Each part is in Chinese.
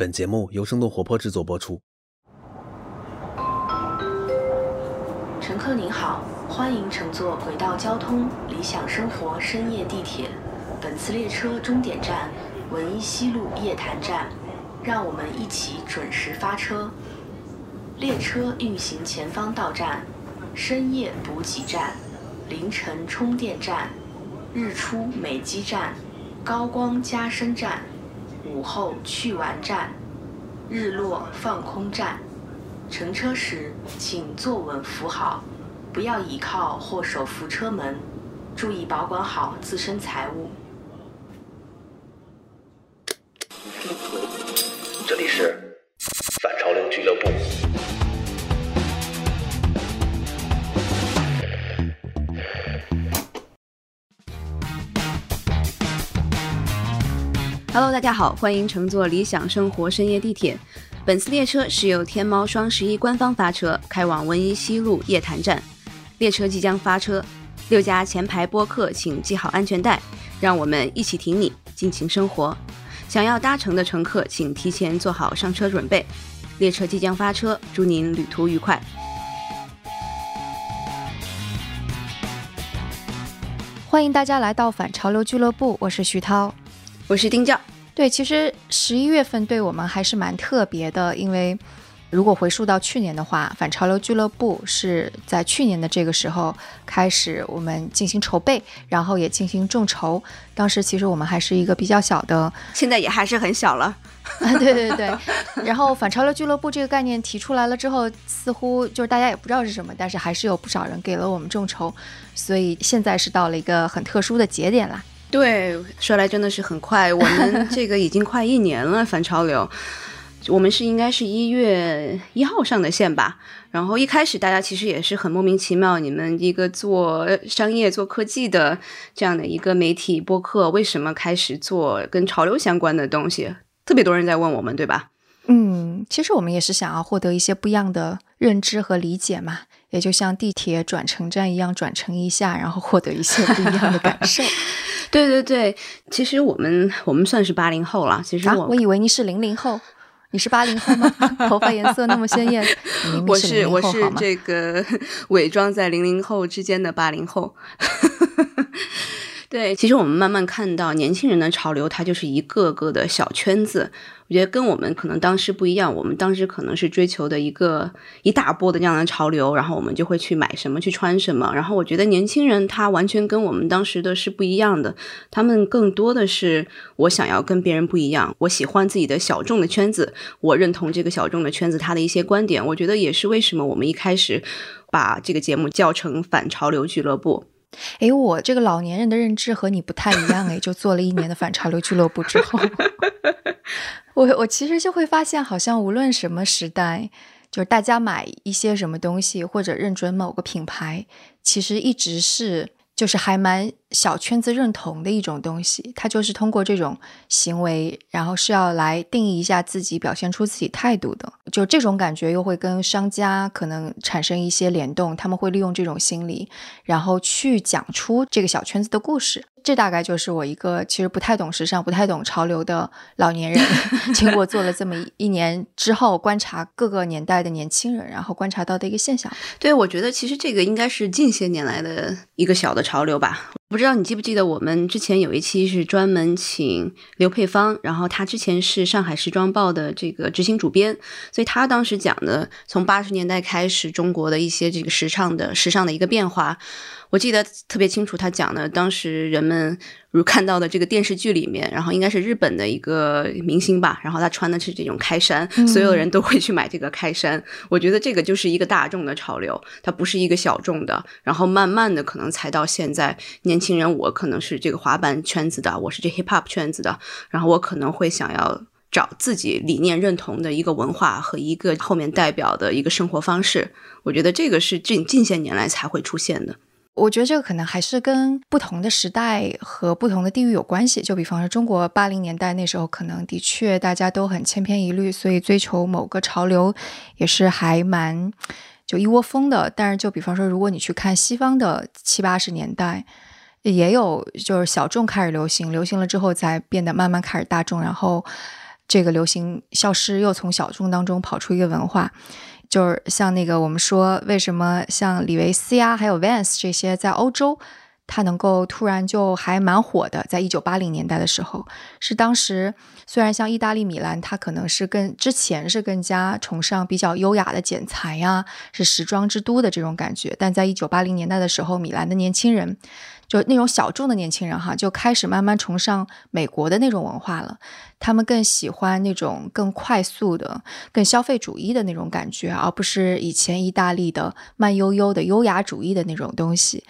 本节目由生动活泼制作播出。乘客您好，欢迎乘坐轨道交通理想生活深夜地铁。本次列车终点站文一西路夜坛站，让我们一起准时发车。列车运行前方到站：深夜补给站、凌晨充电站、日出美肌站、高光加深站、午后去玩站、日落放空站。乘车时请坐稳扶好，不要倚靠或手扶车门，注意保管好自身财物。这里是 Hello，大家好，欢迎乘坐理想生活深夜地铁。本次列车是由天猫双十一官方发车，开往文一西路夜坛站。列车即将发车，六家前排播客请系好安全带，让我们一起挺你，尽情生活。想要搭乘的乘客，请提前做好上车准备。列车即将发车，祝您旅途愉快。欢迎大家来到反潮流俱乐部，我是徐涛。我是丁教。对，其实十一月份对我们还是蛮特别的，因为如果回溯到去年的话，反潮流俱乐部是在去年的这个时候开始我们进行筹备，然后也进行众筹。当时其实我们还是一个比较小的，现在也还是很小了。啊，对对对。然后反潮流俱乐部这个概念提出来了之后，似乎就是大家也不知道是什么，但是还是有不少人给了我们众筹，所以现在是到了一个很特殊的节点啦。对，说来真的是很快，我们这个已经快一年了。反潮流，我们是应该是一月一号上的线吧。然后一开始大家其实也是很莫名其妙，你们一个做商业、做科技的这样的一个媒体播客，为什么开始做跟潮流相关的东西？特别多人在问我们，对吧？嗯，其实我们也是想要获得一些不一样的认知和理解嘛，也就像地铁转乘站一样，转乘一下，然后获得一些不一样的感受。对对对，其实我们我们算是八零后了。其实啊，我、我以为你是零零后，你是八零后吗？头发颜色那么鲜艳，你明明我是是我是？这个 伪装在零零后之间的八零后。对，其实我们慢慢看到年轻人的潮流，它就是一个个的小圈子。我觉得跟我们可能当时不一样，我们当时可能是追求的一个一大波的这样的潮流，然后我们就会去买什么，去穿什么。然后我觉得年轻人他完全跟我们当时的是不一样的，他们更多的是我想要跟别人不一样，我喜欢自己的小众的圈子，我认同这个小众的圈子他的一些观点。我觉得也是为什么我们一开始把这个节目叫成反潮流俱乐部。诶，我这个老年人的认知和你不太一样诶，就做了一年的反潮流俱乐部之后，我我其实就会发现，好像无论什么时代，就是大家买一些什么东西或者认准某个品牌，其实一直是就是还蛮小圈子认同的一种东西。他就是通过这种行为，然后是要来定义一下自己，表现出自己态度的。就这种感觉又会跟商家可能产生一些联动，他们会利用这种心理，然后去讲出这个小圈子的故事。这大概就是我一个其实不太懂时尚、不太懂潮流的老年人，经过做了这么一年之后，观察各个年代的年轻人，然后观察到的一个现象。对，我觉得其实这个应该是近些年来的一个小的潮流吧。不知道你记不记得，我们之前有一期是专门请刘佩芳，然后她之前是上海时装报的这个执行主编，所以她当时讲的从八十年代开始中国的一些这个时尚的时尚的一个变化。我记得特别清楚，她讲的当时人们如看到的这个电视剧里面，然后应该是日本的一个明星吧，然后她穿的是这种开衫，所有人都会去买这个开衫。我觉得这个就是一个大众的潮流，它不是一个小众的。然后慢慢的可能才到现在，年年轻人我可能是这个滑板圈子的，我是这 hip hop 圈子的，然后我可能会想要。找自己理念认同的一个文化和一个后面代表的一个生活方式，我觉得这个是近近些年来才会出现的。我觉得这个可能还是跟不同的时代和不同的地域有关系。就比方说，中国八零年代那时候，可能的确大家都很千篇一律，所以追求某个潮流也是还蛮就一窝蜂的。但是，就比方说，如果你去看西方的七八十年代，也有就是小众开始流行，流行了之后才变得慢慢开始大众，然后。这个流行消失，又从小众当中跑出一个文化。就是像那个我们说，为什么像李维斯呀，还有 Vans 这些在欧洲，它能够突然就还蛮火的，在一九八零年代的时候，是当时虽然像意大利米兰，它可能是更之前是更加崇尚比较优雅的剪裁呀，是时装之都的这种感觉，但在一九八零年代的时候，米兰的年轻人。就那种小众的年轻人哈，就开始慢慢崇尚美国的那种文化了。他们更喜欢那种更快速的、更消费主义的那种感觉，而不是以前意大利的慢悠悠的优雅主义的那种东西。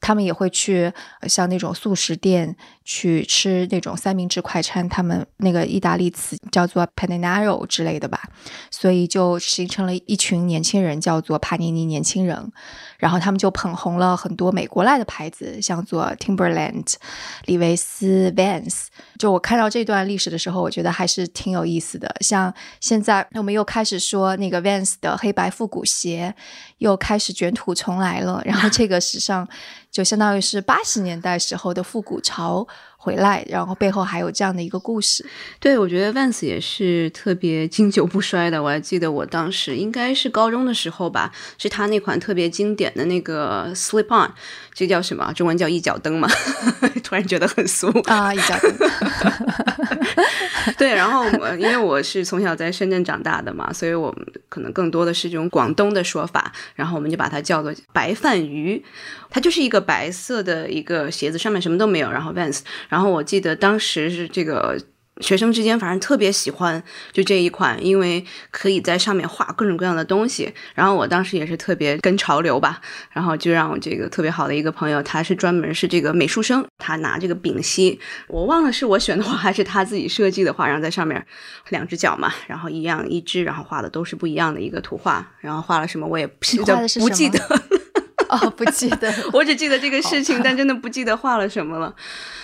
他们也会去像那种素食店去吃那种三明治快餐，他们那个意大利词叫做 panino 之类的吧，所以就形成了一群年轻人，叫做帕尼尼年轻人。然后他们就捧红了很多美国来的牌子，像叫做 Timberland、李维斯、Vans。就我看到这段历史的时候，我觉得还是挺有意思的。像现在我们又开始说那个 Vans 的黑白复古鞋又开始卷土重来了，然后这个时尚。就相当于是八十年代时候的复古潮回来，然后背后还有这样的一个故事。对，我觉得 Vans 也是特别经久不衰的。我还记得我当时应该是高中的时候吧，是他那款特别经典的那个 Slip On，这叫什么？中文叫一脚蹬嘛？突然觉得很俗啊，一脚蹬。对，然后我因为我是从小在深圳长大的嘛，所以我们可能更多的是这种广东的说法，然后我们就把它叫做白饭鱼，它就是一个白色的一个鞋子，上面什么都没有，然后 Vans，然后我记得当时是这个。学生之间反正特别喜欢就这一款，因为可以在上面画各种各样的东西。然后我当时也是特别跟潮流吧，然后就让我这个特别好的一个朋友，他是专门是这个美术生，他拿这个丙烯，我忘了是我选的画还是他自己设计的画，然后在上面两只脚嘛，然后一样一只，然后画的都是不一样的一个图画，然后画了什么我也不不记得哦，不记得，我只记得这个事情，但真的不记得画了什么了。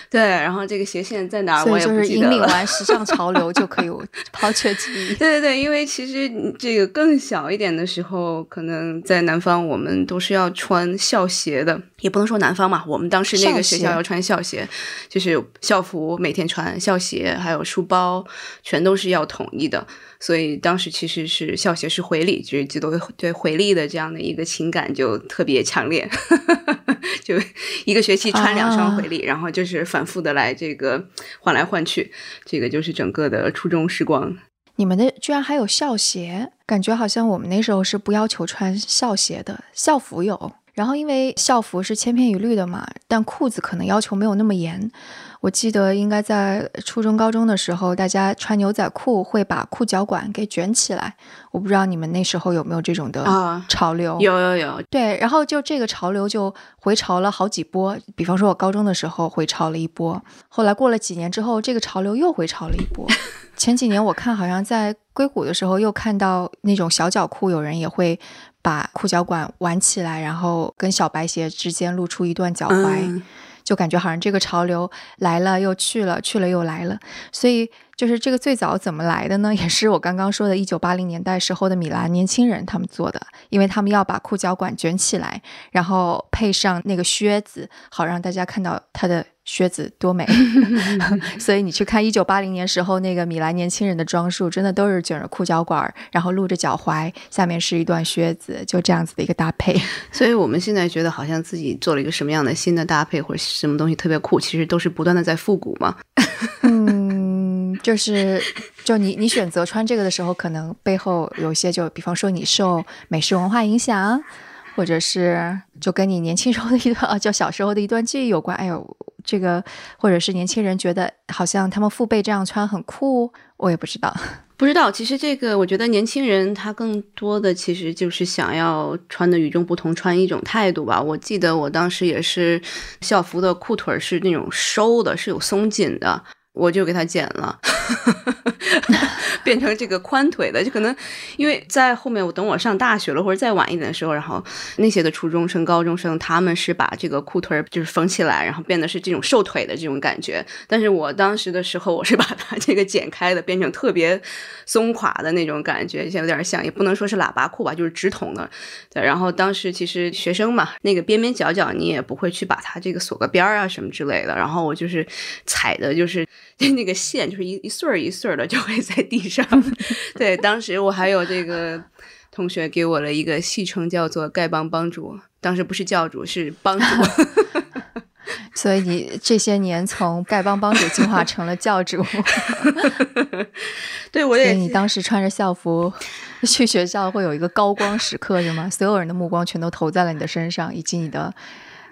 对，然后这个斜线在哪儿，我也不记得了。引领完时尚潮流就可以 抛却记忆。对对对，因为其实这个更小一点的时候，可能在南方我们都是要穿校鞋的，也不能说南方嘛，我们当时那个学校要穿校鞋，就是校服每天穿，校鞋还有书包全都是要统一的。所以当时其实是校鞋是回礼，就是就都对回礼的这样的一个情感就特别强烈，就一个学期穿两双回礼，然后就是反复的来这个换来换去，这个就是整个的初中时光。你们的居然还有校鞋，感觉好像我们那时候是不要求穿校鞋的，校服有。然后因为校服是千篇一律的嘛，但裤子可能要求没有那么严。我记得应该在初中、高中的时候，大家穿牛仔裤会把裤脚管给卷起来。我不知道你们那时候有没有这种的潮流？有有有。对，然后就这个潮流就回潮了好几波。比方说，我高中的时候回潮了一波，后来过了几年之后，这个潮流又回潮了一波。前几年我看好像在硅谷的时候，又看到那种小脚裤，有人也会把裤脚管挽起来，然后跟小白鞋之间露出一段脚踝。就感觉好像这个潮流来了又去了，去了又来了，所以就是这个最早怎么来的呢？也是我刚刚说的，一九八零年代时候的米兰年轻人他们做的，因为他们要把裤脚管卷起来，然后配上那个靴子，好让大家看到他的。靴子多美，所以你去看一九八零年时候那个米兰年轻人的装束，真的都是卷着裤脚管，然后露着脚踝，下面是一段靴子，就这样子的一个搭配。所以我们现在觉得好像自己做了一个什么样的新的搭配，或者什么东西特别酷，其实都是不断的在复古嘛。嗯，就是就你你选择穿这个的时候，可能背后有些就比方说你受美式文化影响，或者是就跟你年轻时候的一段啊，就小时候的一段记忆有关。哎呦。这个，或者是年轻人觉得好像他们父辈这样穿很酷，我也不知道，不知道。其实这个，我觉得年轻人他更多的其实就是想要穿的与众不同，穿一种态度吧。我记得我当时也是校服的裤腿是那种收的，是有松紧的。我就给它剪了，变成这个宽腿的，就可能因为在后面我等我上大学了或者再晚一点的时候，然后那些的初中生、高中生，他们是把这个裤腿就是缝起来，然后变得是这种瘦腿的这种感觉。但是我当时的时候，我是把它这个剪开的，变成特别松垮的那种感觉，像有点像，也不能说是喇叭裤吧，就是直筒的。对，然后当时其实学生嘛，那个边边角角你也不会去把它这个锁个边儿啊什么之类的。然后我就是踩的，就是。那个线就是一一穗儿一穗儿的就会在地上。对，当时我还有这个同学给我了一个戏称叫做“丐帮帮主”，当时不是教主是帮主。所以你这些年从丐帮帮主进化成了教主。对，我也。你当时穿着校服去学校，会有一个高光时刻是吗？所有人的目光全都投在了你的身上，以及你的。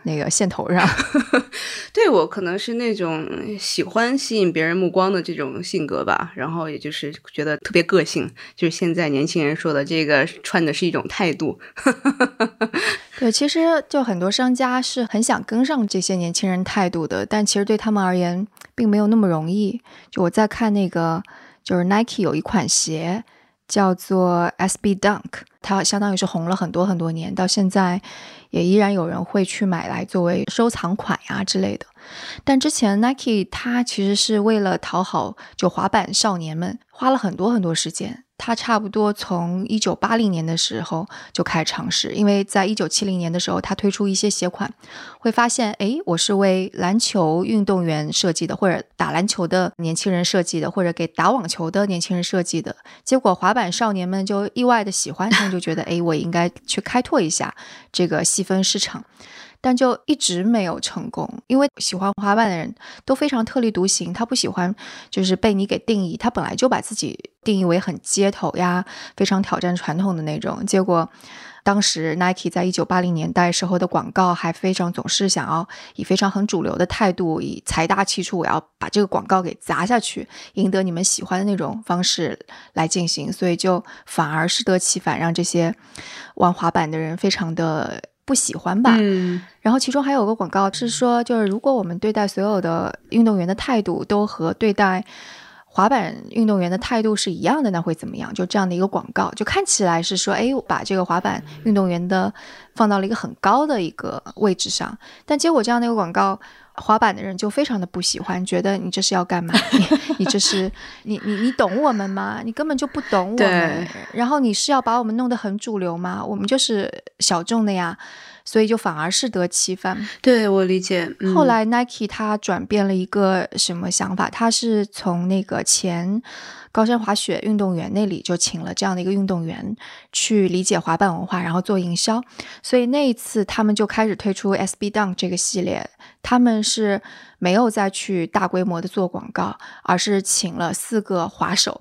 那个线头上，对我可能是那种喜欢吸引别人目光的这种性格吧，然后也就是觉得特别个性，就是现在年轻人说的这个穿的是一种态度。对，其实就很多商家是很想跟上这些年轻人态度的，但其实对他们而言并没有那么容易。就我在看那个，就是 Nike 有一款鞋叫做 SB Dunk，它相当于是红了很多很多年，到现在。也依然有人会去买来作为收藏款呀之类的，但之前 Nike 它其实是为了讨好就滑板少年们，花了很多很多时间。他差不多从一九八零年的时候就开始尝试，因为在一九七零年的时候，他推出一些鞋款，会发现，哎，我是为篮球运动员设计的，或者打篮球的年轻人设计的，或者给打网球的年轻人设计的。结果滑板少年们就意外的喜欢，他们就觉得，哎，我应该去开拓一下这个细分市场。但就一直没有成功，因为喜欢滑板的人都非常特立独行，他不喜欢就是被你给定义，他本来就把自己定义为很街头呀，非常挑战传统的那种。结果，当时 Nike 在一九八零年代时候的广告还非常总是想要以非常很主流的态度，以财大气粗，我要把这个广告给砸下去，赢得你们喜欢的那种方式来进行，所以就反而适得其反，让这些玩滑板的人非常的。不喜欢吧？嗯，然后其中还有个广告是说，就是如果我们对待所有的运动员的态度都和对待滑板运动员的态度是一样的，那会怎么样？就这样的一个广告，就看起来是说，哎，把这个滑板运动员的放到了一个很高的一个位置上，但结果这样的一个广告。滑板的人就非常的不喜欢，觉得你这是要干嘛？你这是你你你懂我们吗？你根本就不懂我们。然后你是要把我们弄得很主流吗？我们就是小众的呀，所以就反而适得其反。对我理解。后来 Nike 它转变了一个什么想法？它是从那个前。高山滑雪运动员那里就请了这样的一个运动员去理解滑板文化，然后做营销。所以那一次他们就开始推出 SB Dunk 这个系列。他们是没有再去大规模的做广告，而是请了四个滑手，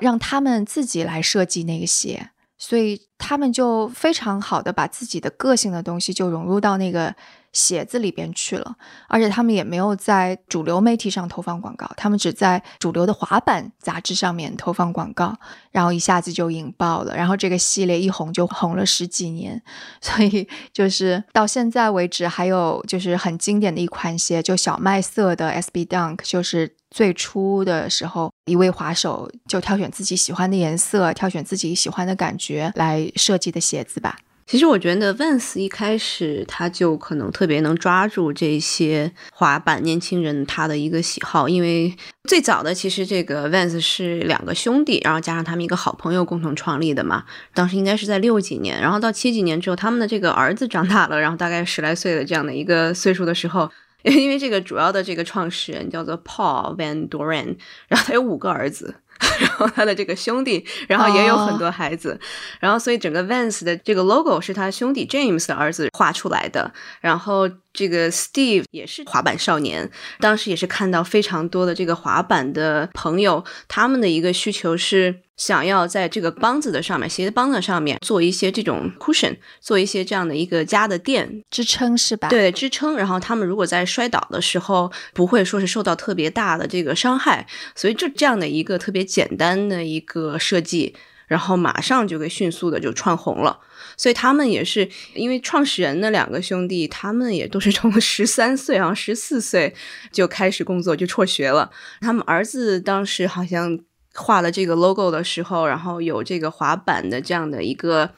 让他们自己来设计那个鞋。所以他们就非常好的把自己的个性的东西就融入到那个。鞋子里边去了，而且他们也没有在主流媒体上投放广告，他们只在主流的滑板杂志上面投放广告，然后一下子就引爆了，然后这个系列一红就红了十几年，所以就是到现在为止，还有就是很经典的一款鞋，就小麦色的 SB Dunk，就是最初的时候一位滑手就挑选自己喜欢的颜色，挑选自己喜欢的感觉来设计的鞋子吧。其实我觉得 Vans 一开始他就可能特别能抓住这些滑板年轻人他的一个喜好，因为最早的其实这个 Vans 是两个兄弟，然后加上他们一个好朋友共同创立的嘛。当时应该是在六几年，然后到七几年之后，他们的这个儿子长大了，然后大概十来岁的这样的一个岁数的时候，因为这个主要的这个创始人叫做 Paul Van Doren，然后他有五个儿子。然后他的这个兄弟，然后也有很多孩子，然后所以整个 Vans 的这个 logo 是他兄弟 James 的儿子画出来的，然后。这个 Steve 也是滑板少年，当时也是看到非常多的这个滑板的朋友，他们的一个需求是想要在这个帮子的上面，鞋子帮子上面做一些这种 cushion，做一些这样的一个加的垫支撑，是吧？对，支撑。然后他们如果在摔倒的时候，不会说是受到特别大的这个伤害，所以就这样的一个特别简单的一个设计，然后马上就给迅速的就串红了。所以他们也是因为创始人的两个兄弟，他们也都是从十三岁啊十四岁就开始工作就辍学了。他们儿子当时好像画了这个 logo 的时候，然后有这个滑板的这样的一个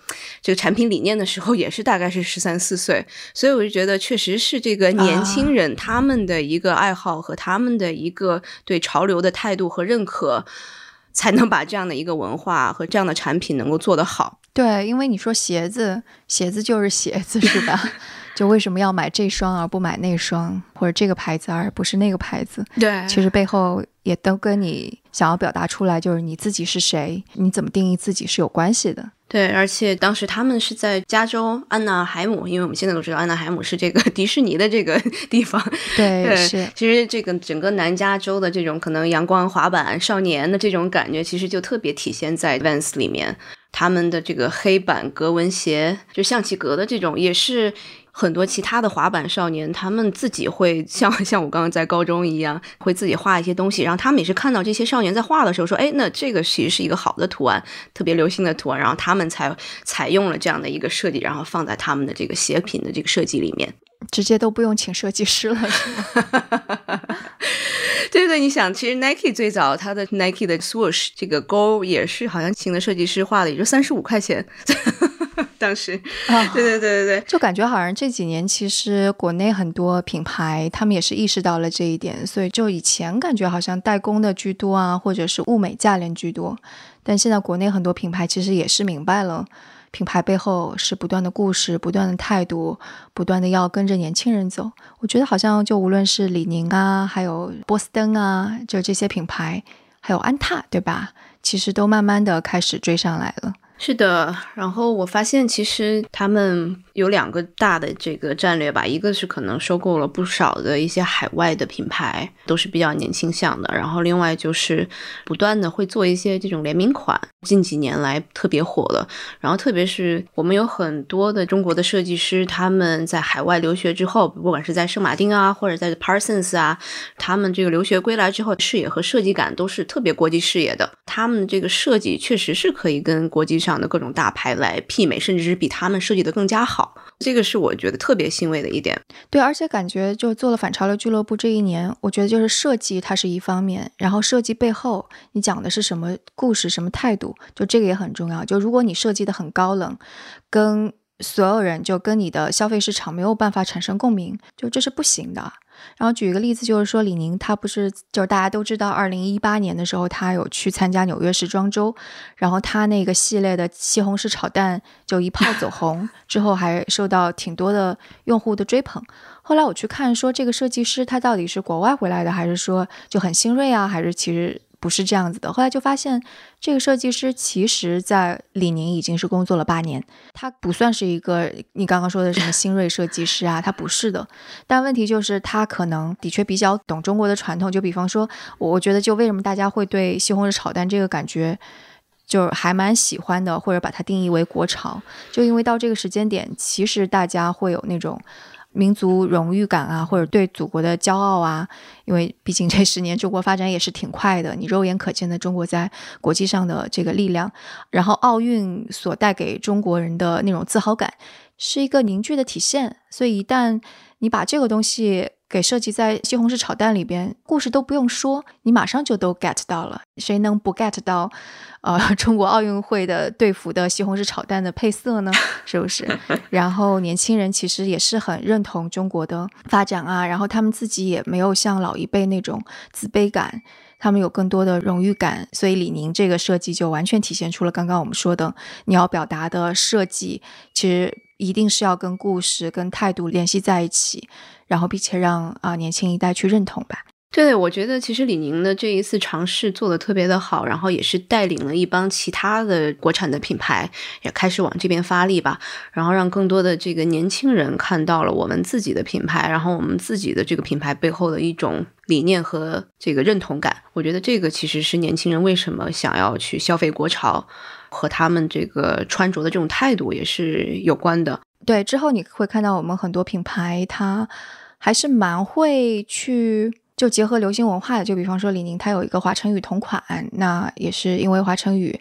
这个产品理念的时候，也是大概是十三四岁。所以我就觉得，确实是这个年轻人他们的一个爱好和他们的一个对潮流的态度和认可，才能把这样的一个文化和这样的产品能够做得好。对，因为你说鞋子，鞋子就是鞋子，是吧？就为什么要买这双而不买那双，或者这个牌子而不是那个牌子？对其实背后也都跟你想要表达出来，就是你自己是谁，你怎么定义自己是有关系的。对，而且当时他们是在加州安娜海姆，因为我们现在都知道安娜海姆是这个 迪士尼的这个 地方。对，对，是。其实这个整个南加州的这种可能阳光滑板少年的这种感觉，其实就特别体现在 Vans 里面。他们的这个黑板格纹鞋，就象棋格的这种，也是很多其他的滑板少年，他们自己会像 像我刚刚在高中一样，会自己画一些东西。然后他们也是看到这些少年在画的时候，说：“哎，那这个其实是一个好的图案，特别流行的图案。”然后他们才采用了这样的一个设计，然后放在他们的这个鞋品的这个设计里面。直接都不用请设计师了，是吗？对对，你想，其实 Nike 最早它的 Nike 的 Swoosh 这个勾也是好像请的设计师画的，也就三十五块钱。当时，啊对对对对对，就感觉好像这几年其实国内很多品牌他们也是意识到了这一点，所以就以前感觉好像代工的居多啊，或者是物美价廉居多，但现在国内很多品牌其实也是明白了。品牌背后是不断的故事、不断的态度、不断的要跟着年轻人走。我觉得好像就无论是李宁啊，还有波司登啊，就这些品牌，还有安踏，对吧？其实都慢慢的开始追上来了。是的，然后我发现其实他们有两个大的这个战略吧，一个是可能收购了不少的一些海外的品牌，都是比较年轻向的，然后另外就是不断的会做一些这种联名款，近几年来特别火了。然后特别是我们有很多的中国的设计师，他们在海外留学之后，不管是在圣马丁啊，或者在 Parsons 啊，他们这个留学归来之后，视野和设计感都是特别国际视野的。他们这个设计确实是可以跟国际上的各种大牌来媲美，甚至是比他们设计的更加好。这个是我觉得特别欣慰的一点。对，而且感觉就做了反潮流俱乐部这一年，我觉得就是设计它是一方面，然后设计背后你讲的是什么故事、什么态度，就这个也很重要。就如果你设计的很高冷，跟所有人就跟你的消费市场没有办法产生共鸣，就这是不行的。然后举一个例子，就是说李宁他不是就是大家都知道，二零一八年的时候他有去参加纽约时装周，然后他那个系列的西红柿炒蛋就一炮走红，之后还受到挺多的用户的追捧。后来我去看说这个设计师他到底是国外回来的，还是说就很新锐啊，还是其实。不是这样子的。后来就发现，这个设计师其实在李宁已经是工作了八年，他不算是一个你刚刚说的什么新锐设计师啊，他不是的。但问题就是他可能的确比较懂中国的传统，就比方说，我觉得就为什么大家会对西红柿炒蛋这个感觉。就还蛮喜欢的，或者把它定义为国潮，就因为到这个时间点，其实大家会有那种民族荣誉感啊，或者对祖国的骄傲啊。因为毕竟这十年中国发展也是挺快的，你肉眼可见的中国在国际上的这个力量，然后奥运所带给中国人的那种自豪感，是一个凝聚的体现。所以一旦你把这个东西给设计在西红柿炒蛋里边，故事都不用说，你马上就都 get 到了。谁能不 get 到？呃，中国奥运会的队服的西红柿炒蛋的配色呢？是不是？然后年轻人其实也是很认同中国的发展啊，然后他们自己也没有像老一辈那种自卑感，他们有更多的荣誉感。所以李宁这个设计就完全体现出了刚刚我们说的，你要表达的设计，其实一定是要跟故事、跟态度联系在一起，然后并且让啊年轻一代去认同吧。对，我觉得其实李宁的这一次尝试做的特别的好，然后也是带领了一帮其他的国产的品牌也开始往这边发力吧，然后让更多的这个年轻人看到了我们自己的品牌，然后我们自己的这个品牌背后的一种理念和这个认同感。我觉得这个其实是年轻人为什么想要去消费国潮，和他们这个穿着的这种态度也是有关的。对，之后你会看到我们很多品牌，它还是蛮会去。就结合流行文化的，就比方说李宁，他有一个华晨宇同款，那也是因为华晨宇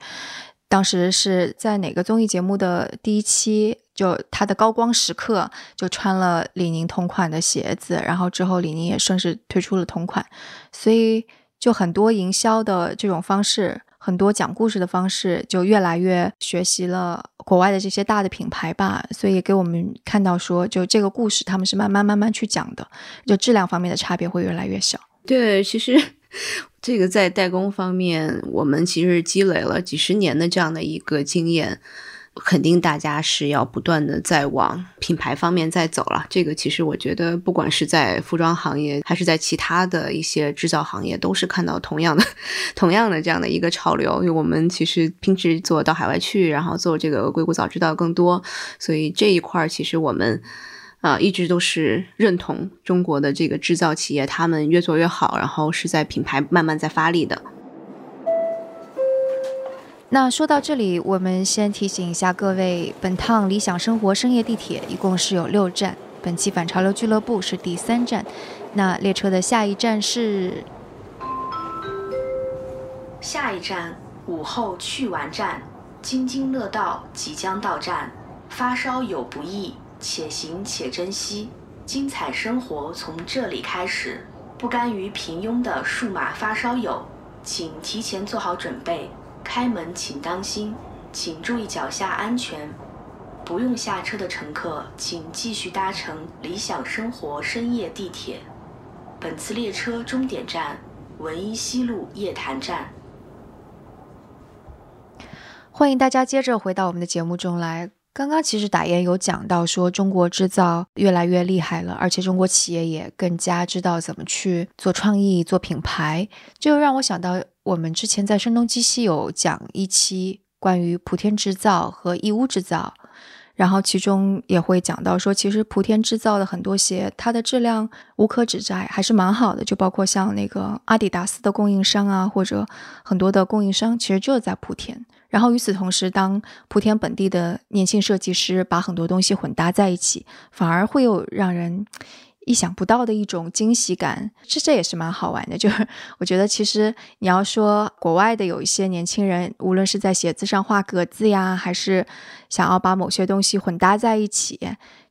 当时是在哪个综艺节目的第一期，就他的高光时刻，就穿了李宁同款的鞋子，然后之后李宁也顺势推出了同款，所以就很多营销的这种方式。很多讲故事的方式就越来越学习了国外的这些大的品牌吧，所以给我们看到说，就这个故事他们是慢慢慢慢去讲的，就质量方面的差别会越来越小。对，其实 这个在代工方面，我们其实积累了几十年的这样的一个经验。肯定大家是要不断的在往品牌方面在走了。这个其实我觉得，不管是在服装行业，还是在其他的一些制造行业，都是看到同样的、同样的这样的一个潮流。因为我们其实平时做到海外去，然后做这个硅谷早知道更多，所以这一块儿其实我们啊一直都是认同中国的这个制造企业，他们越做越好，然后是在品牌慢慢在发力的。那说到这里，我们先提醒一下各位，本趟理想生活深夜地铁一共是有六站，本期反潮流俱乐部是第三站。那列车的下一站是下一站午后去玩站，津津乐道即将到站。发烧有不易，且行且珍惜，精彩生活从这里开始。不甘于平庸的数码发烧友，请提前做好准备。开门请当心，请注意脚下安全。不用下车的乘客，请继续搭乘理想生活深夜地铁。本次列车终点站文一西路夜谈站。欢迎大家接着回到我们的节目中来。刚刚其实打雁有讲到说，中国制造越来越厉害了，而且中国企业也更加知道怎么去做创意、做品牌，这就让我想到我们之前在声东击西有讲一期关于莆田制造和义乌制造，然后其中也会讲到说，其实莆田制造的很多鞋，它的质量无可指摘，还是蛮好的，就包括像那个阿迪达斯的供应商啊，或者很多的供应商，其实就是在莆田。然后与此同时，当莆田本地的年轻设计师把很多东西混搭在一起，反而会有让人意想不到的一种惊喜感。这这也是蛮好玩的。就是我觉得，其实你要说国外的有一些年轻人，无论是在写字上画格子呀，还是想要把某些东西混搭在一起。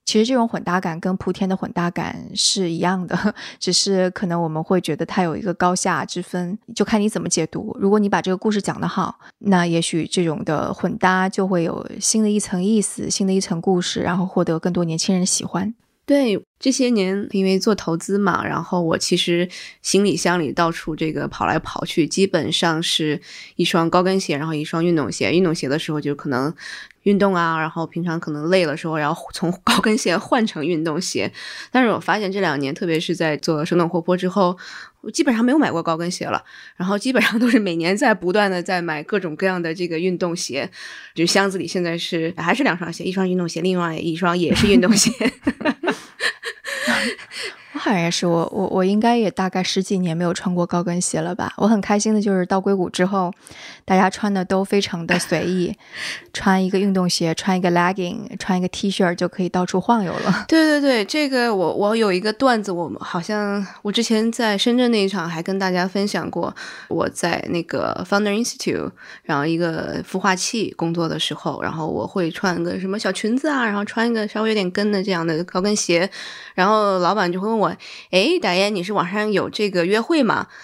其实这种混搭感跟莆田的混搭感是一样的，只是可能我们会觉得它有一个高下之分，就看你怎么解读。如果你把这个故事讲得好，那也许这种的混搭就会有新的一层意思，新的一层故事，然后获得更多年轻人喜欢。对这些年，因为做投资嘛，然后我其实行李箱里到处这个跑来跑去，基本上是一双高跟鞋，然后一双运动鞋。运动鞋的时候就可能。运动啊，然后平常可能累的时候，然后从高跟鞋换成运动鞋。但是我发现这两年，特别是在做生动活泼之后，我基本上没有买过高跟鞋了。然后基本上都是每年在不断的在买各种各样的这个运动鞋。就箱子里现在是还是两双鞋，一双运动鞋，另外一双也是运动鞋。我好像也是，我我我应该也大概十几年没有穿过高跟鞋了吧。我很开心的就是到硅谷之后，大家穿的都非常的随意，穿一个运动鞋，穿一个 legging，穿一个 T 恤就可以到处晃悠了。对对对，这个我我有一个段子，我们好像我之前在深圳那一场还跟大家分享过，我在那个 Founder Institute，然后一个孵化器工作的时候，然后我会穿个什么小裙子啊，然后穿一个稍微有点跟的这样的高跟鞋，然后老板就会问我。我哎，导演，你是网上有这个约会吗？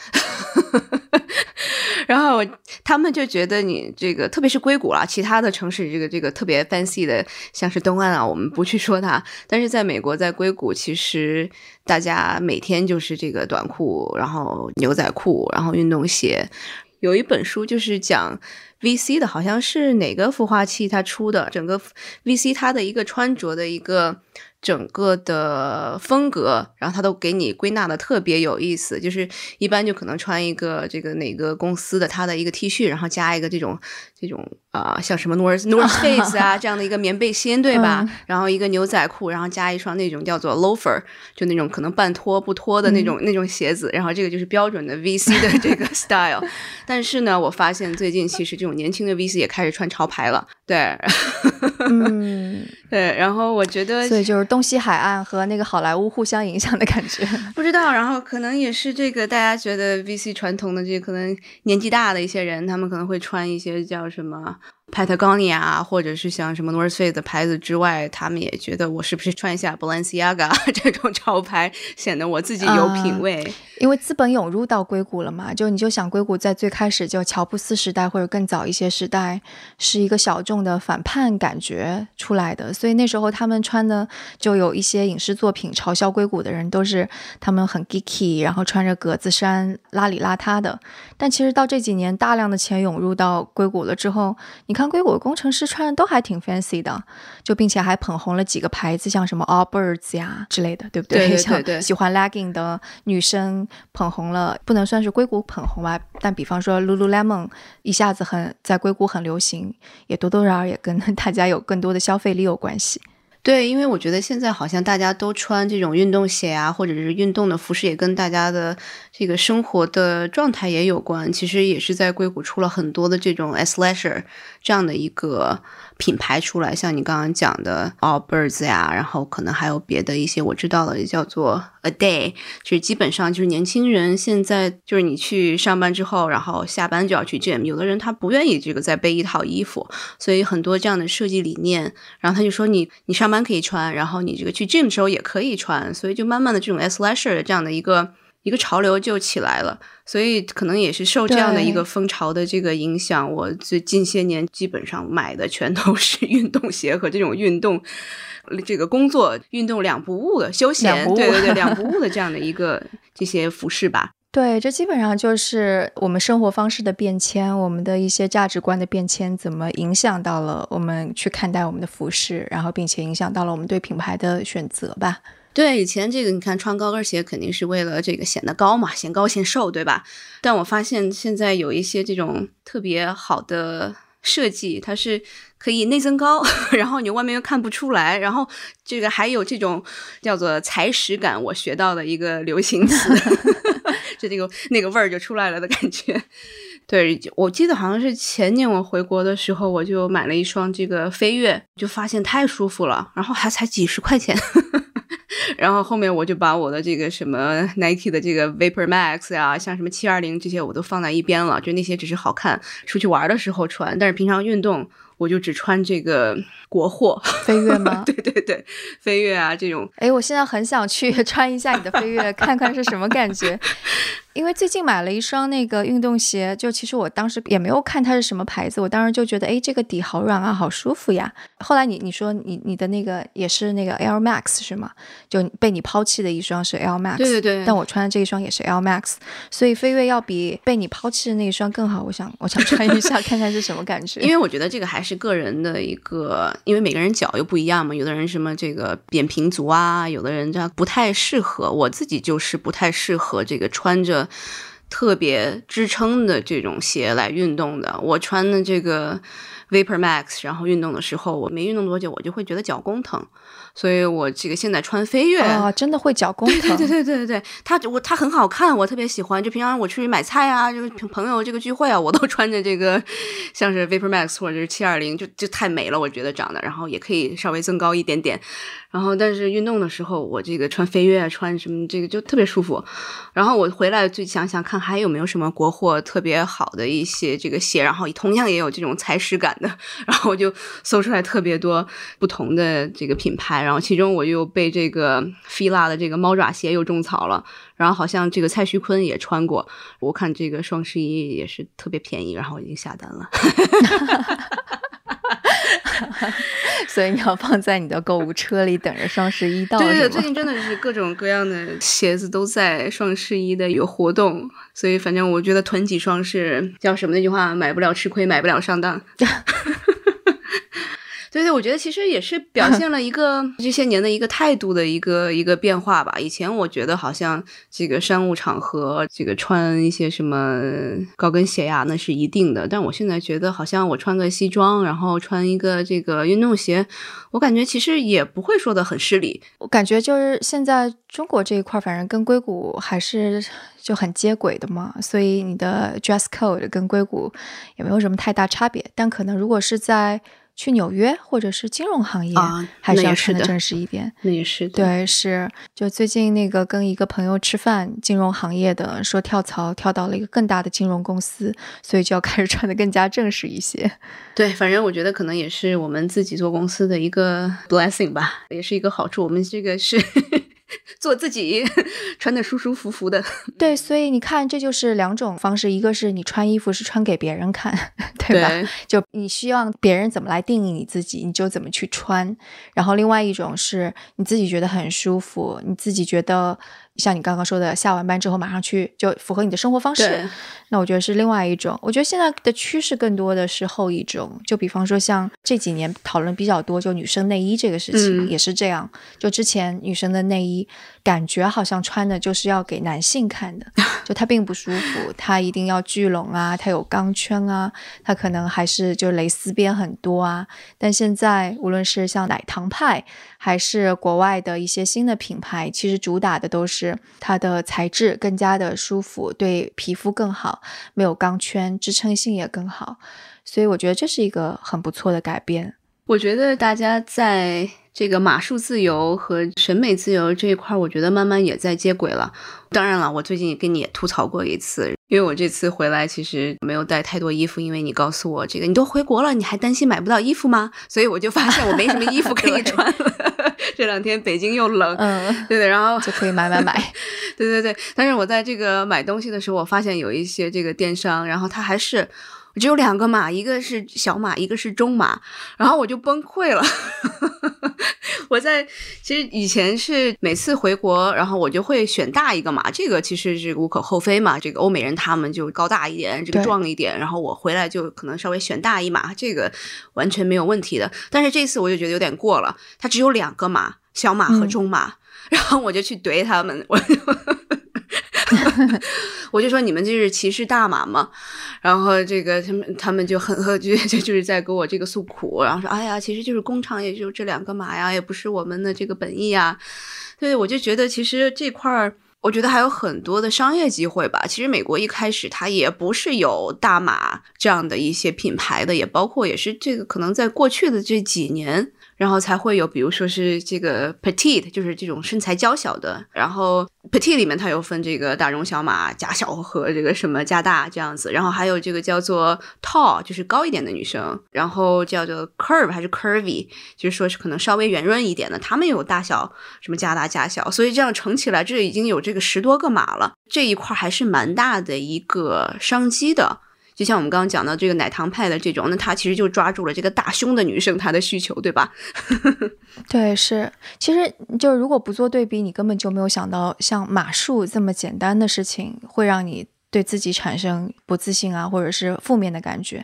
然后他们就觉得你这个，特别是硅谷啦，其他的城市这个这个特别 fancy 的，像是东岸啊，我们不去说它。但是在美国，在硅谷，其实大家每天就是这个短裤，然后牛仔裤，然后运动鞋。有一本书就是讲 VC 的，好像是哪个孵化器它出的，整个 VC 它的一个穿着的一个。整个的风格，然后他都给你归纳的特别有意思，就是一般就可能穿一个这个哪个公司的他的一个 T 恤，然后加一个这种这种啊像什么 North North Face 啊这样的一个棉背心，对吧？然后一个牛仔裤，然后加一双那种叫做 loafer，就那种可能半脱不脱的那种那种鞋子，然后这个就是标准的 VC 的这个 style。但是呢，我发现最近其实这种年轻的 VC 也开始穿潮牌了，对，嗯，对，然后我觉得所以就是。东西海岸和那个好莱坞互相影响的感觉，不知道。然后可能也是这个，大家觉得 VC 传统的这可能年纪大的一些人，他们可能会穿一些叫什么。Patagonia 或者是像什么 North Face 的牌子之外，他们也觉得我是不是穿一下 Balenciaga 这种潮牌，显得我自己有品味。因为资本涌入到硅谷了嘛，就你就想硅谷在最开始就乔布斯时代或者更早一些时代，是一个小众的反叛感觉出来的，所以那时候他们穿的就有一些影视作品嘲笑硅谷的人都是他们很 geeky，然后穿着格子衫邋里邋遢的。但其实到这几年大量的钱涌入到硅谷了之后，你看。看硅谷的工程师穿的都还挺 fancy 的，就并且还捧红了几个牌子，像什么 Allbirds 呀之类的，对不对对对 像对喜欢 legging 的女生捧红了，不能算是硅谷捧红吧，但比方说 Lululemon 一下子很在硅谷很流行，也多多少少也跟 大家有更多的消费力有关系。对，因为我觉得现在好像大家都穿这种运动鞋啊，或者是运动的服饰，也跟大家的这个生活的状态也有关。其实也是在硅谷出了很多的这种 athleisure 这样的一个品牌出来，像你刚刚讲的 Allbirds 呀，然后可能还有别的一些我知道的，叫做 A Day，就是基本上就是年轻人现在就是你去上班之后，然后下班就要去 gym，有的人他不愿意这个再背一套衣服，所以很多这样的设计理念，然后他就说你你上班可以穿，然后你这个去 gym 的时候也可以穿，所以就慢慢的这种 athleisure 的这样的一个。一个潮流就起来了，所以可能也是受这样的一个风潮的这个影响，我最近些年基本上买的全都是 运动鞋和这种运动，这个工作运动两不误的休闲，对对对，两不误的 这样的一个这些服饰吧。对，这基本上就是我们生活方式的变迁，我们的一些价值观的变迁，怎么影响到了我们去看待我们的服饰，然后并且影响到了我们对品牌的选择吧。对，以前这个你看穿高跟鞋肯定是为了这个显得高嘛，显高显瘦，对吧？但我发现现在有一些这种特别好的设计，它是可以内增高，然后你外面又看不出来，然后这个还有这种叫做踩屎感，我学到的一个流行词，就这个那个味儿就出来了的感觉。对，我记得好像是前年我回国的时候，我就买了一双这个飞跃，就发现太舒服了，然后还才几十块钱。然后后面我就把我的这个什么 Nike 的这个 Vapor Max 呀，像什么七二零这些我都放在一边了，就那些只是好看，出去玩的时候穿，但是平常运动我就只穿这个国货飞跃吗？对对对，飞跃啊这种。哎，我现在很想去穿一下你的飞跃，看看是什么感觉。因为最近买了一双那个运动鞋，就其实我当时也没有看它是什么牌子，我当时就觉得，哎，这个底好软啊，好舒服呀。后来你你说你你的那个也是那个 Air Max 是吗？就被你抛弃的一双是 Air Max，对对对。但我穿的这一双也是 Air Max，所以飞跃要比被你抛弃的那一双更好。我想我想穿一下 看看是什么感觉。因为我觉得这个还是个人的一个，因为每个人脚又不一样嘛，有的人什么这个扁平足啊，有的人这样不太适合。我自己就是不太适合这个穿着。特别支撑的这种鞋来运动的，我穿的这个 Vapor Max，然后运动的时候，我没运动多久，我就会觉得脚弓疼。所以我这个现在穿飞跃啊，真的会脚 弓疼。对对对对对它我它很好看，我特别喜欢。就平常我出去买菜啊，就是朋友这个聚会啊，我都穿着这个，像是 Vapor Max 或者是七二零，就就太美了，我觉得长得。然后也可以稍微增高一点点。然后但是运动的时候，我这个穿飞跃穿什么这个就特别舒服。然后我回来就想想看还有没有什么国货特别好的一些这个鞋，然后同样也有这种踩屎感的。然后我就搜出来特别多不同的这个品牌。然后其中我又被这个 fila 的这个猫爪鞋又种草了，然后好像这个蔡徐坤也穿过，我看这个双十一也是特别便宜，然后我已经下单了。所以你要放在你的购物车里等着双十一到。对对，最近真的是各种各样的鞋子都在双十一的有活动，所以反正我觉得囤几双是叫什么那句话，买不了吃亏，买不了上当。对对，我觉得其实也是表现了一个 这些年的一个态度的一个一个变化吧。以前我觉得好像这个商务场合，这个穿一些什么高跟鞋呀，那是一定的。但我现在觉得，好像我穿个西装，然后穿一个这个运动鞋，我感觉其实也不会说的很失礼。我感觉就是现在中国这一块，反正跟硅谷还是就很接轨的嘛，所以你的 dress code 跟硅谷也没有什么太大差别。但可能如果是在去纽约或者是金融行业，还是要穿的正式一点。那也是对，是就最近那个跟一个朋友吃饭，金融行业的说跳槽跳到了一个更大的金融公司，所以就要开始穿的更加正式一些。对，反正我觉得可能也是我们自己做公司的一个 blessing 吧，也是一个好处。我们这个是。做自己，穿的舒舒服服的。对，所以你看，这就是两种方式：一个是你穿衣服是穿给别人看，对吧？就你希望别人怎么来定义你自己，你就怎么去穿。然后另外一种是你自己觉得很舒服，你自己觉得像你刚刚说的，下完班之后马上去就符合你的生活方式。那我觉得是另外一种。我觉得现在的趋势更多的是后一种，就比方说像这几年讨论比较多，就女生内衣这个事情也是这样。就之前女生的内衣，感觉好像穿的就是要给男性看的，就它并不舒服，它一定要聚拢啊，它有钢圈啊，它可能还是就蕾丝边很多啊。但现在无论是像奶糖派，还是国外的一些新的品牌，其实主打的都是它的材质更加的舒服，对皮肤更好。没有钢圈，支撑性也更好，所以我觉得这是一个很不错的改变。我觉得大家在这个码数自由和审美自由这一块，我觉得慢慢也在接轨了。当然了，我最近也跟你也吐槽过一次，因为我这次回来其实没有带太多衣服，因为你告诉我这个你都回国了，你还担心买不到衣服吗？所以我就发现我没什么衣服可以 穿了。这两天北京又冷，嗯，对对，然后就可以买买买，对对对。但是我在这个买东西的时候，我发现有一些这个电商，然后它还是。只有两个码，一个是小码，一个是中码，然后我就崩溃了。我在其实以前是每次回国，然后我就会选大一个码，这个其实是无可厚非嘛。这个欧美人他们就高大一点，这个壮一点，然后我回来就可能稍微选大一码，这个完全没有问题的。但是这次我就觉得有点过了，它只有两个码，小码和中码，然后我就去怼他们，我就。我就说你们这是歧视大码吗？然后这个他们他们就很 就就就是在给我这个诉苦，然后说哎呀，其实就是工厂也就这两个码呀，也不是我们的这个本意啊。对，我就觉得其实这块儿，我觉得还有很多的商业机会吧。其实美国一开始它也不是有大码这样的一些品牌的，也包括也是这个可能在过去的这几年。然后才会有，比如说是这个 petite，就是这种身材娇小的。然后 petite 里面它有分这个大中小码、加小和这个什么加大这样子。然后还有这个叫做 tall，就是高一点的女生。然后叫做 curve 还是 curvy，就是说是可能稍微圆润一点的，他们有大小什么加大加小。所以这样乘起来，这已经有这个十多个码了。这一块还是蛮大的一个商机的。就像我们刚刚讲到这个奶糖派的这种，那他其实就抓住了这个大胸的女生她的需求，对吧？对，是。其实就如果不做对比，你根本就没有想到像马术这么简单的事情会让你对自己产生不自信啊，或者是负面的感觉。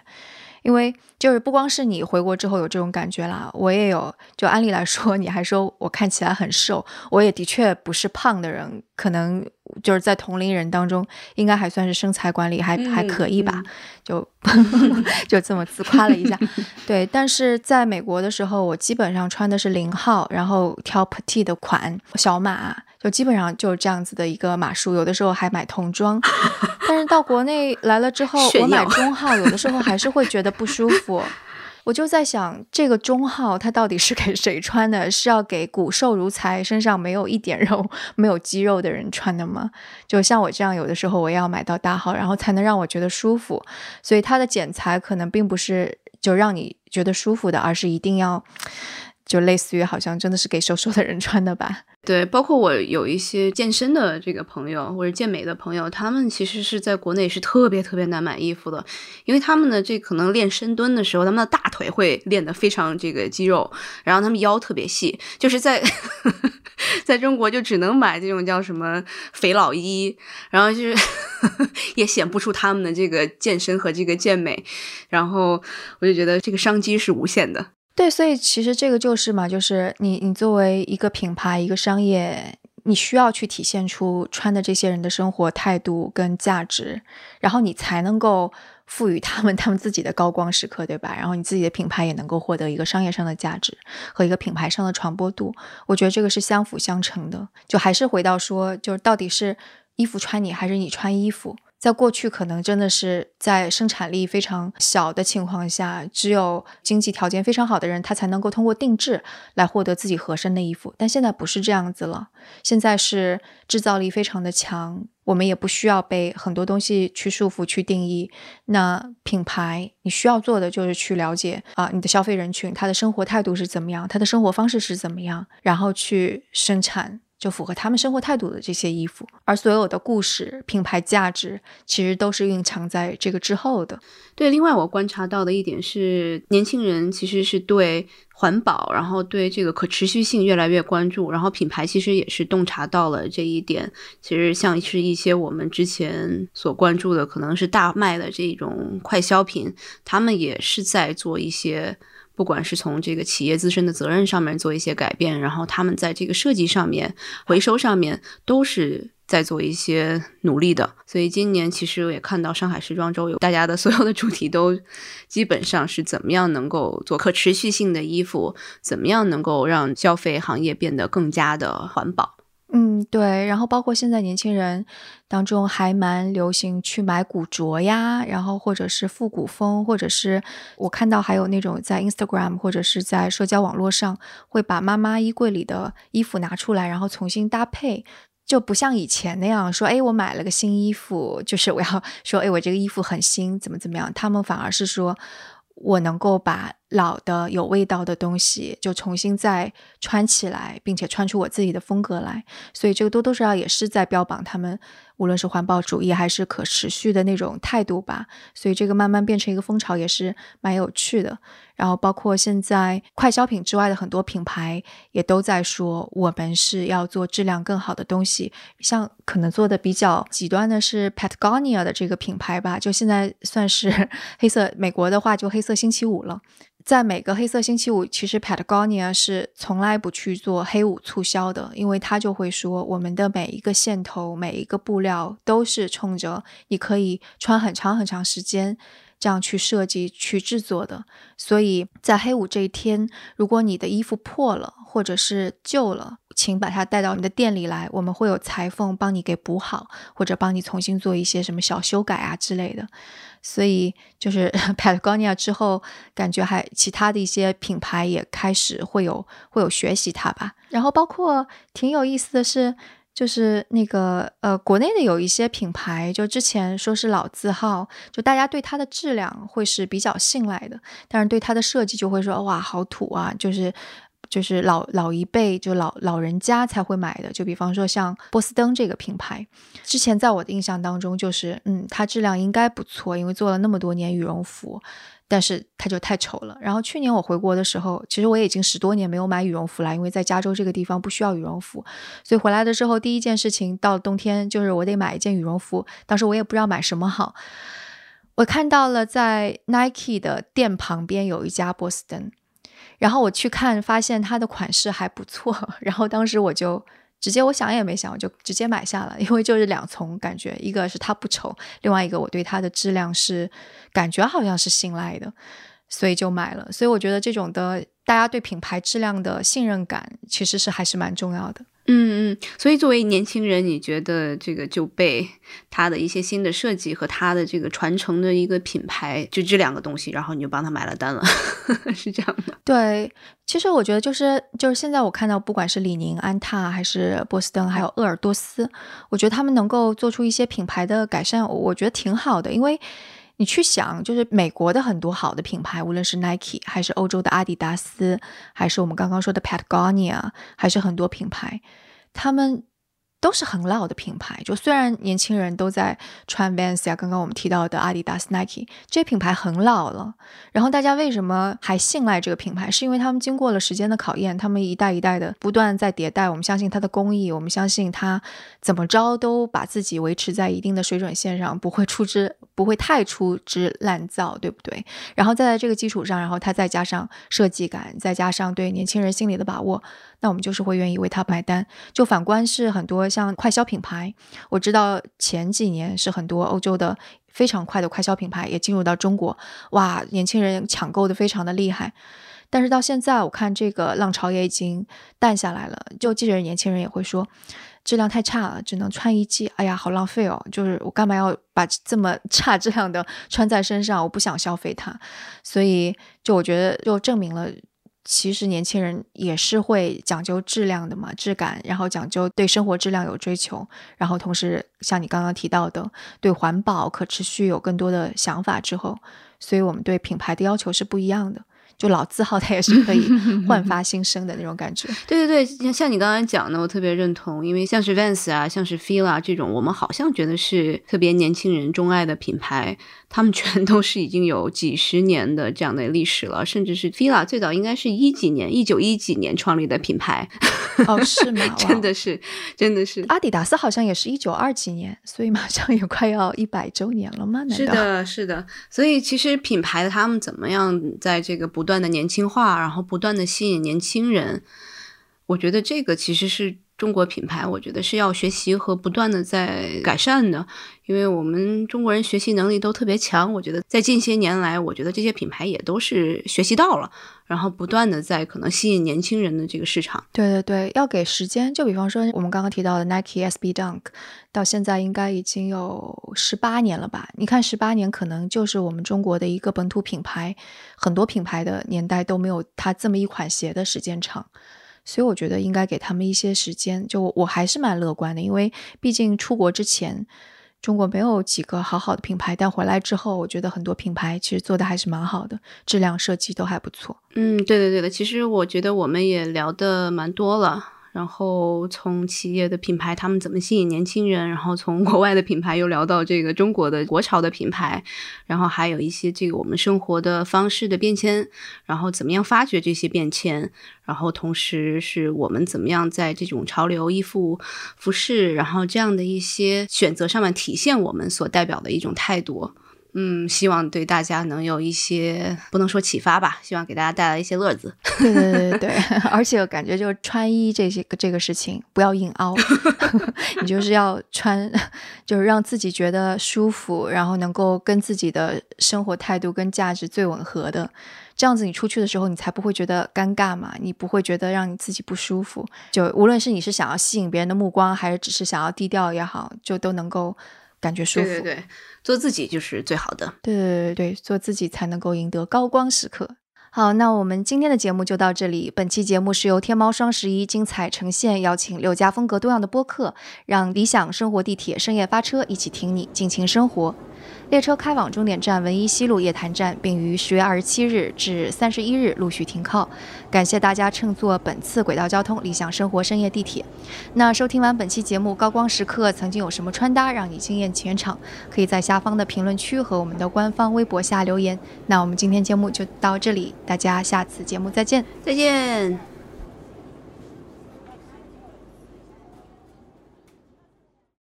因为就是不光是你回国之后有这种感觉啦，我也有。就按理来说，你还说我看起来很瘦，我也的确不是胖的人，可能就是在同龄人当中，应该还算是身材管理还还可以吧。就 就这么自夸了一下，对。但是在美国的时候，我基本上穿的是零号，然后挑 petite 的款小码。就基本上就是这样子的一个码数，有的时候还买童装，但是到国内来了之后，我买中号，有的时候还是会觉得不舒服。我就在想，这个中号它到底是给谁穿的？是要给骨瘦如柴、身上没有一点肉、没有肌肉的人穿的吗？就像我这样，有的时候我也要买到大号，然后才能让我觉得舒服。所以它的剪裁可能并不是就让你觉得舒服的，而是一定要。就类似于好像真的是给瘦瘦的人穿的吧？对，包括我有一些健身的这个朋友或者健美的朋友，他们其实是在国内是特别特别难买衣服的，因为他们的这可能练深蹲的时候，他们的大腿会练得非常这个肌肉，然后他们腰特别细，就是在 在中国就只能买这种叫什么肥佬衣，然后就是 也显不出他们的这个健身和这个健美，然后我就觉得这个商机是无限的。对，所以其实这个就是嘛，就是你你作为一个品牌、一个商业，你需要去体现出穿的这些人的生活态度跟价值，然后你才能够赋予他们他们自己的高光时刻，对吧？然后你自己的品牌也能够获得一个商业上的价值和一个品牌上的传播度。我觉得这个是相辅相成的。就还是回到说，就是到底是衣服穿你，还是你穿衣服？在过去，可能真的是在生产力非常小的情况下，只有经济条件非常好的人，他才能够通过定制来获得自己合身的衣服。但现在不是这样子了，现在是制造力非常的强，我们也不需要被很多东西去束缚、去定义。那品牌，你需要做的就是去了解啊，你的消费人群他的生活态度是怎么样，他的生活方式是怎么样，然后去生产就符合他们生活态度的这些衣服，而所有的故事、品牌价值其实都是蕴藏在这个之后的。对，另外我观察到的一点是，年轻人其实是对环保，然后对这个可持续性越来越关注，然后品牌其实也是洞察到了这一点。其实像是一些我们之前所关注的，可能是大卖的这种快消品，他们也是在做一些。不管是从这个企业自身的责任上面做一些改变，然后他们在这个设计上面、回收上面都是在做一些努力的。所以今年其实我也看到上海时装周有大家的所有的主题都基本上是怎么样能够做可持续性的衣服，怎么样能够让消费行业变得更加的环保。嗯，对，然后包括现在年轻人当中还蛮流行去买古着呀，然后或者是复古风，或者是我看到还有那种在 Instagram 或者是在社交网络上会把妈妈衣柜里的衣服拿出来，然后重新搭配，就不像以前那样说，哎，我买了个新衣服，就是我要说，哎，我这个衣服很新，怎么怎么样，他们反而是说。我能够把老的有味道的东西就重新再穿起来，并且穿出我自己的风格来，所以这个多多少少也是在标榜他们。无论是环保主义还是可持续的那种态度吧，所以这个慢慢变成一个风潮也是蛮有趣的。然后包括现在快消品之外的很多品牌也都在说，我们是要做质量更好的东西。像可能做的比较极端的是 Patagonia 的这个品牌吧，就现在算是 黑色，美国的话就黑色星期五了。在每个黑色星期五，其实 Patagonia 是从来不去做黑五促销的，因为他就会说，我们的每一个线头、每一个布料料都是冲着你可以穿很长很长时间这样去设计、去制作的。所以在黑五这一天，如果你的衣服破了或者是旧了，请把它带到你的店里来，我们会有裁缝帮你给补好，或者帮你重新做一些什么小修改啊之类的。所以就是 Patagonia 之后，感觉还其他的一些品牌也开始会有会有学习它吧。然后包括挺有意思的是，就是那个呃，国内的有一些品牌，就之前说是老字号，就大家对它的质量会是比较信赖的，但是对它的设计就会说哇，好土啊，就是。就是老老一辈就老老人家才会买的，就比方说像波司登这个品牌，之前在我的印象当中就是，嗯，它质量应该不错，因为做了那么多年羽绒服，但是它就太丑了。然后去年我回国的时候，其实我已经十多年没有买羽绒服了，因为在加州这个地方不需要羽绒服，所以回来的时候第一件事情到了冬天就是我得买一件羽绒服。当时我也不知道买什么好，我看到了在 Nike 的店旁边有一家波司登。然后我去看，发现它的款式还不错，然后当时我就直接我想也没想，我就直接买下了，因为就是两重感觉，一个是它不丑，另外一个我对它的质量是感觉好像是信赖的，所以就买了。所以我觉得这种的大家对品牌质量的信任感，其实是还是蛮重要的。嗯嗯，所以作为年轻人，你觉得这个就被他的一些新的设计和他的这个传承的一个品牌，就这两个东西，然后你就帮他买了单了，是这样的。对，其实我觉得就是就是现在我看到，不管是李宁、安踏还是波司登，还有鄂尔多斯，我觉得他们能够做出一些品牌的改善，我觉得挺好的。因为你去想，就是美国的很多好的品牌，无论是 Nike 还是欧洲的阿迪达斯，还是我们刚刚说的 Patagonia，还是很多品牌。他们都是很老的品牌，就虽然年轻人都在穿 Vans 啊，刚刚我们提到的阿迪达斯、Nike 这些品牌很老了，然后大家为什么还信赖这个品牌？是因为他们经过了时间的考验，他们一代一代的不断在迭代。我们相信它的工艺，我们相信它怎么着都把自己维持在一定的水准线上，不会出之不会太出之滥造，对不对？然后再在这个基础上，然后它再加上设计感，再加上对年轻人心理的把握。那我们就是会愿意为他买单。就反观是很多像快消品牌，我知道前几年是很多欧洲的非常快的快消品牌也进入到中国，哇，年轻人抢购的非常的厉害。但是到现在，我看这个浪潮也已经淡下来了。就即使年轻人也会说，质量太差了，只能穿一季，哎呀，好浪费哦！就是我干嘛要把这么 差质量的穿在身上？我不想消费它。所以，就我觉得，就证明了。其实年轻人也是会讲究质量的嘛，质感，然后讲究对生活质量有追求，然后同时像你刚刚提到的，对环保、可持续有更多的想法之后，所以我们对品牌的要求是不一样的。就老字号它也是可以焕发新生的那种感觉。对对对，像你刚才讲的，我特别认同，因为像是 Vans 啊，像是 Fila 这种，我们好像觉得是特别年轻人钟爱的品牌，他们全都是已经有几十年的这样的历史了，甚至是 Fila 最早应该是一几年，一九一几年创立的品牌。哦，是吗？真的是，真的是。阿迪达斯好像也是一九二几年，所以马上也快要一百周年了吗？是的，是的。所以其实品牌他们怎么样在这个不断的年轻化，然后不断的吸引年轻人，我觉得这个其实是中国品牌，我觉得是要学习和不断的在改善的。因为我们中国人学习能力都特别强，我觉得在近些年来，我觉得这些品牌也都是学习到了，然后不断的在可能吸引年轻人的这个市场。对对对，要给时间。就比方说我们刚刚提到的 Nike SB Dunk，到现在应该已经有十八年了吧？你看十八年，可能就是我们中国的一个本土品牌，很多品牌的年代都没有它这么一款鞋的时间长。所以我觉得应该给他们一些时间。就我还是蛮乐观的，因为毕竟出国之前。中国没有几个好好的品牌，但回来之后，我觉得很多品牌其实做的还是蛮好的，质量设计都还不错。嗯，对的对的，其实我觉得我们也聊的蛮多了。然后从企业的品牌，他们怎么吸引年轻人？然后从国外的品牌又聊到这个中国的国潮的品牌，然后还有一些这个我们生活的方式的变迁，然后怎么样发掘这些变迁？然后同时是我们怎么样在这种潮流衣服、服饰，然后这样的一些选择上面体现我们所代表的一种态度。嗯，希望对大家能有一些不能说启发吧，希望给大家带来一些乐子。对对对对，而且感觉就是穿衣这些个这个事情不要硬凹，你就是要穿，就是让自己觉得舒服，然后能够跟自己的生活态度跟价值最吻合的，这样子你出去的时候你才不会觉得尴尬嘛，你不会觉得让你自己不舒服。就无论是你是想要吸引别人的目光，还是只是想要低调也好，就都能够。感觉舒服，对对对，做自己就是最好的。对对对对，做自己才能够赢得高光时刻。好，那我们今天的节目就到这里。本期节目是由天猫双十一精彩呈现，邀请六家风格多样的播客，让理想生活地铁深夜发车，一起听你尽情生活。列车开往终点站文一西路夜坛站，并于十月二十七日至三十一日陆续停靠。感谢大家乘坐本次轨道交通理想生活深夜地铁。那收听完本期节目，高光时刻曾经有什么穿搭让你惊艳全场？可以在下方的评论区和我们的官方微博下留言。那我们今天节目就到这里，大家下次节目再见，再见。